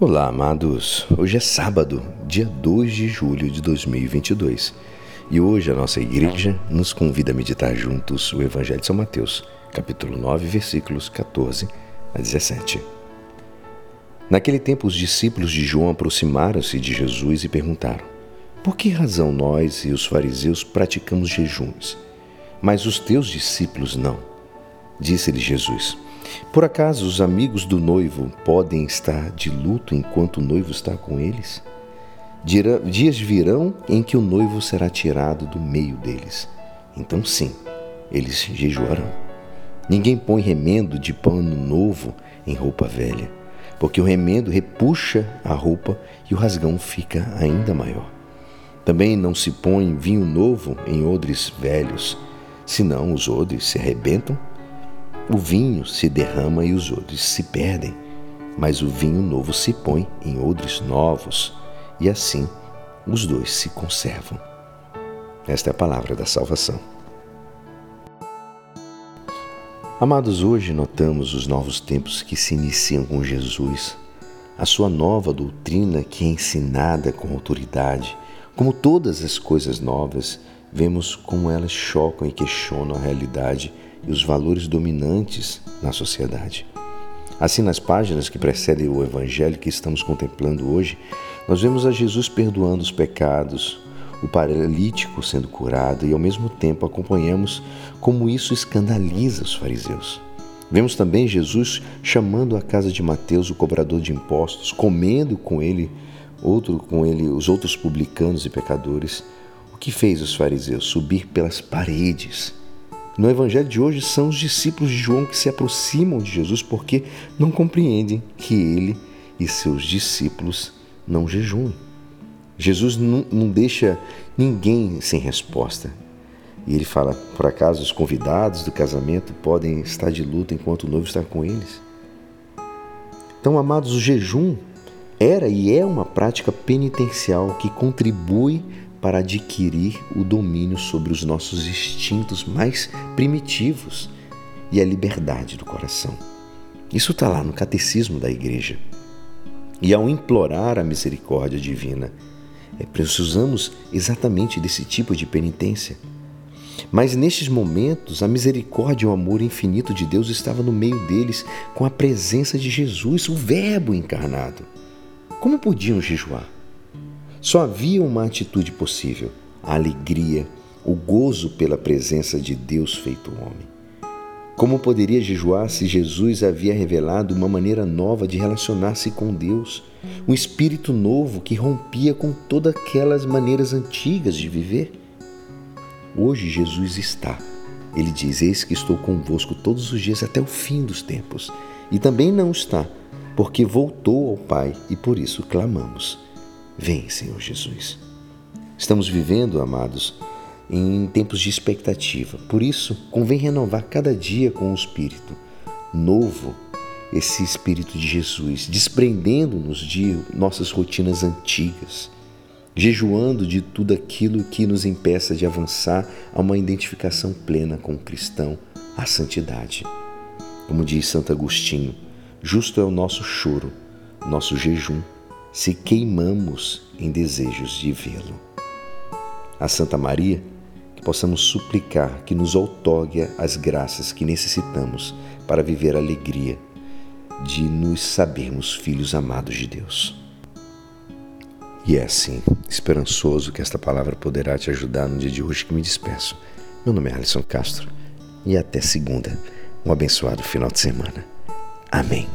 Olá, amados. Hoje é sábado, dia 2 de julho de 2022. E hoje a nossa igreja nos convida a meditar juntos o Evangelho de São Mateus, capítulo 9, versículos 14 a 17. Naquele tempo, os discípulos de João aproximaram-se de Jesus e perguntaram: Por que razão nós e os fariseus praticamos jejuns, mas os teus discípulos não? Disse-lhe Jesus: por acaso os amigos do noivo podem estar de luto enquanto o noivo está com eles? Dias virão em que o noivo será tirado do meio deles. Então, sim, eles jejuarão. Ninguém põe remendo de pano novo em roupa velha, porque o remendo repuxa a roupa e o rasgão fica ainda maior. Também não se põe vinho novo em odres velhos, senão os odres se arrebentam o vinho se derrama e os odres se perdem, mas o vinho novo se põe em odres novos, e assim os dois se conservam. Esta é a palavra da salvação. Amados, hoje notamos os novos tempos que se iniciam com Jesus, a sua nova doutrina que é ensinada com autoridade. Como todas as coisas novas, vemos como elas chocam e questionam a realidade e os valores dominantes na sociedade. Assim, nas páginas que precedem o Evangelho que estamos contemplando hoje, nós vemos a Jesus perdoando os pecados, o paralítico sendo curado e, ao mesmo tempo, acompanhamos como isso escandaliza os fariseus. Vemos também Jesus chamando a casa de Mateus, o cobrador de impostos, comendo com ele, outro com ele, os outros publicanos e pecadores. O que fez os fariseus? Subir pelas paredes no evangelho de hoje são os discípulos de João que se aproximam de Jesus porque não compreendem que ele e seus discípulos não jejuem. Jesus não, não deixa ninguém sem resposta. E ele fala: por acaso os convidados do casamento podem estar de luto enquanto o noivo está com eles? Então, amados, o jejum era e é uma prática penitencial que contribui para adquirir o domínio sobre os nossos instintos mais primitivos e a liberdade do coração. Isso está lá no catecismo da igreja. E ao implorar a misericórdia divina, é, precisamos exatamente desse tipo de penitência. Mas nestes momentos, a misericórdia e o amor infinito de Deus estava no meio deles, com a presença de Jesus, o Verbo encarnado. Como podiam jejuar? Só havia uma atitude possível: a alegria, o gozo pela presença de Deus feito homem. Como poderia jejuar se Jesus havia revelado uma maneira nova de relacionar-se com Deus, um espírito novo que rompia com todas aquelas maneiras antigas de viver? Hoje Jesus está. Ele diz: Eis que estou convosco todos os dias até o fim dos tempos. E também não está, porque voltou ao Pai e por isso clamamos. Vem, Senhor Jesus. Estamos vivendo, amados, em tempos de expectativa. Por isso, convém renovar cada dia com o Espírito novo, esse Espírito de Jesus, desprendendo-nos de nossas rotinas antigas, jejuando de tudo aquilo que nos impeça de avançar a uma identificação plena com o cristão, a santidade. Como diz Santo Agostinho, justo é o nosso choro, nosso jejum se queimamos em desejos de vê-lo. A Santa Maria, que possamos suplicar que nos outorgue as graças que necessitamos para viver a alegria de nos sabermos filhos amados de Deus. E é assim, esperançoso que esta palavra poderá te ajudar no dia de hoje que me despeço. Meu nome é Alisson Castro e até segunda. Um abençoado final de semana. Amém.